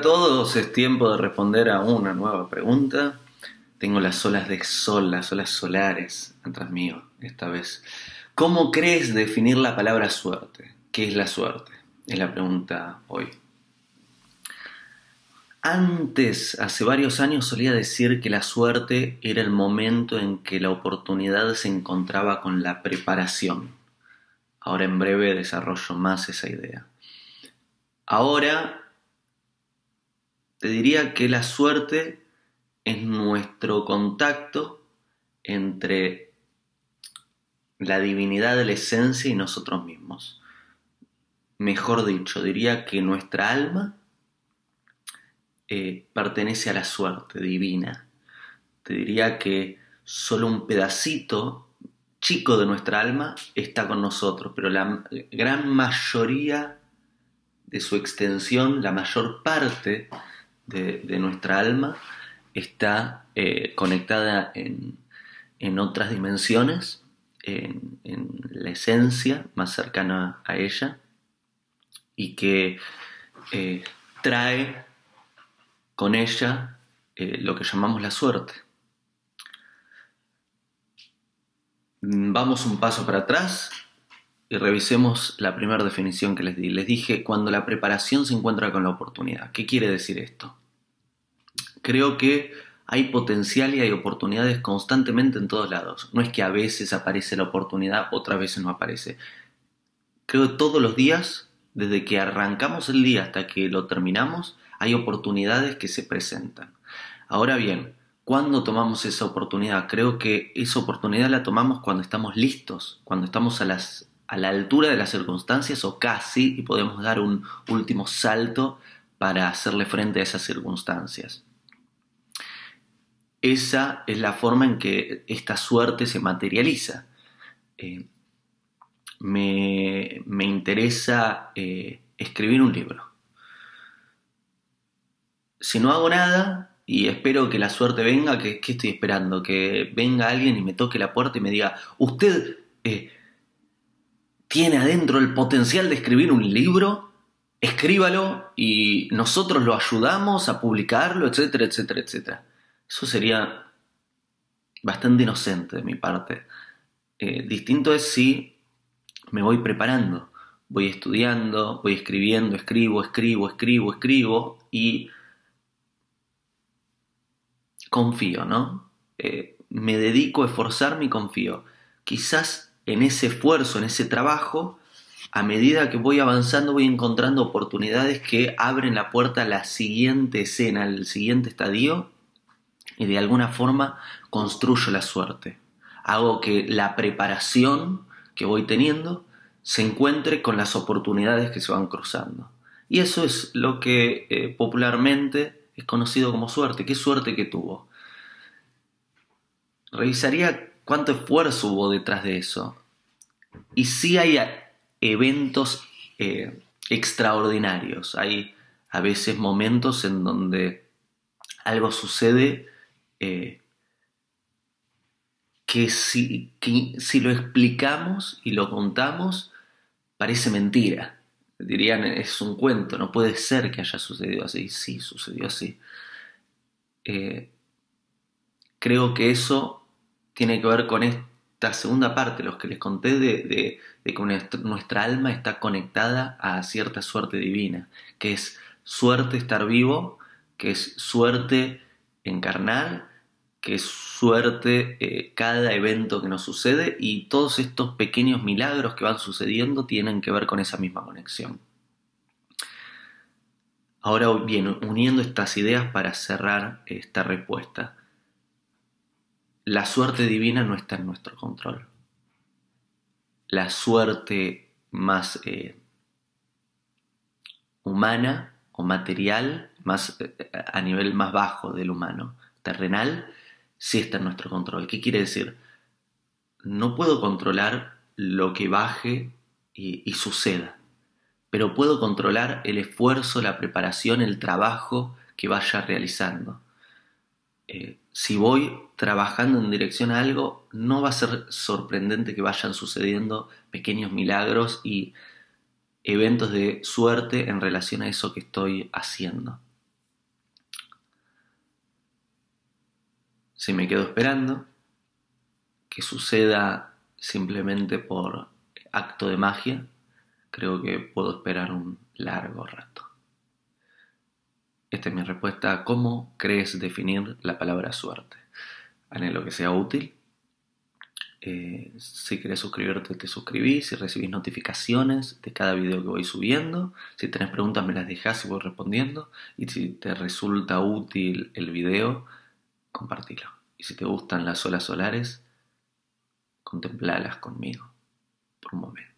todos, es tiempo de responder a una nueva pregunta. Tengo las olas de sol, las olas solares atrás mío esta vez. ¿Cómo crees definir la palabra suerte? ¿Qué es la suerte? Es la pregunta hoy. Antes, hace varios años, solía decir que la suerte era el momento en que la oportunidad se encontraba con la preparación. Ahora en breve desarrollo más esa idea. Ahora te diría que la suerte es nuestro contacto entre la divinidad de la esencia y nosotros mismos. Mejor dicho, diría que nuestra alma eh, pertenece a la suerte divina. Te diría que solo un pedacito chico de nuestra alma está con nosotros, pero la gran mayoría de su extensión, la mayor parte de, nuestra alma está eh, conectada en, otras dimensiones, en, la esencia más cercana a ella, y que eh, trae con ella eh, lo que llamamos la suerte. Vamos un paso para atrás y revisemos la primera definición que les di. Les dije cuando la preparación se encuentra con la oportunidad. ¿Qué quiere decir esto? Creo que hay potencial y hay oportunidades constantemente en todos lados. No es que a veces aparece la oportunidad, otras veces no aparece. Creo que todos los días, desde que arrancamos el día hasta que lo terminamos, hay oportunidades que se presentan. Ahora bien, ¿cuándo tomamos esa oportunidad? Creo que esa oportunidad la tomamos cuando estamos listos, cuando estamos a las a la altura de las circunstancias o casi y podemos dar un último salto para hacerle frente a esas circunstancias. Esa es la forma en que esta suerte se materializa. Eh, me, interesa eh, escribir un libro. Si no hago nada y espero que la suerte venga, ¿qué, estoy esperando? Que venga alguien y me toque la puerta y me diga, usted eh, tiene adentro el potencial de escribir un libro, escríbalo y nosotros lo ayudamos a publicarlo, etcétera, etcétera, etcétera. Eso sería bastante inocente de mi parte. Eh, distinto es si me voy preparando, voy estudiando, voy escribiendo, escribo, escribo, escribo, escribo y confío, ¿no? Eh, me dedico a esforzarme y confío. Quizás en ese esfuerzo, en ese trabajo, a medida que voy avanzando voy encontrando oportunidades que abren la puerta a la siguiente escena, al siguiente estadio, y de alguna forma construyo la suerte. Hago que la preparación que voy teniendo se encuentre con las oportunidades que se van cruzando. Y eso es lo que eh, popularmente es conocido como suerte. ¿Qué suerte que tuvo? Revisaría cuánto esfuerzo hubo detrás de eso. Y sí hay eventos eh, extraordinarios, hay a veces momentos en donde algo sucede eh, que, si, si lo explicamos y lo contamos, parece mentira. Dirían, es un cuento, no puede ser que haya sucedido así. Sí, sucedió así. Eh, creo que eso tiene que ver con esta segunda parte, los que les conté de, que nuestra alma está conectada a cierta suerte divina, que es suerte estar vivo, que es suerte encarnar, que es suerte eh, cada evento que nos sucede y todos estos pequeños milagros que van sucediendo tienen que ver con esa misma conexión. Ahora bien, uniendo estas ideas para cerrar esta respuesta la suerte divina no está en nuestro control. La suerte más eh, humana o material, más, eh, a nivel más bajo del humano, terrenal, sí está en nuestro control. ¿Qué quiere decir? No puedo controlar lo que baje y, suceda, pero puedo controlar el esfuerzo, la preparación, el trabajo que vaya realizando. Eh, si voy trabajando en dirección a algo, no va a ser sorprendente que vayan sucediendo pequeños milagros y eventos de suerte en relación a eso que estoy haciendo. Si me quedo esperando que suceda simplemente por acto de magia, creo que puedo esperar un largo rato. Esta es mi respuesta a cómo crees definir la palabra suerte. Anhelo que sea útil. Eh, si querés suscribirte, te suscribís. Si recibís notificaciones de cada video que voy subiendo. Si tenés preguntas, me las dejás y voy respondiendo. Y si te resulta útil el video, compartilo. Y si te gustan las olas solares, contemplalas conmigo por un momento.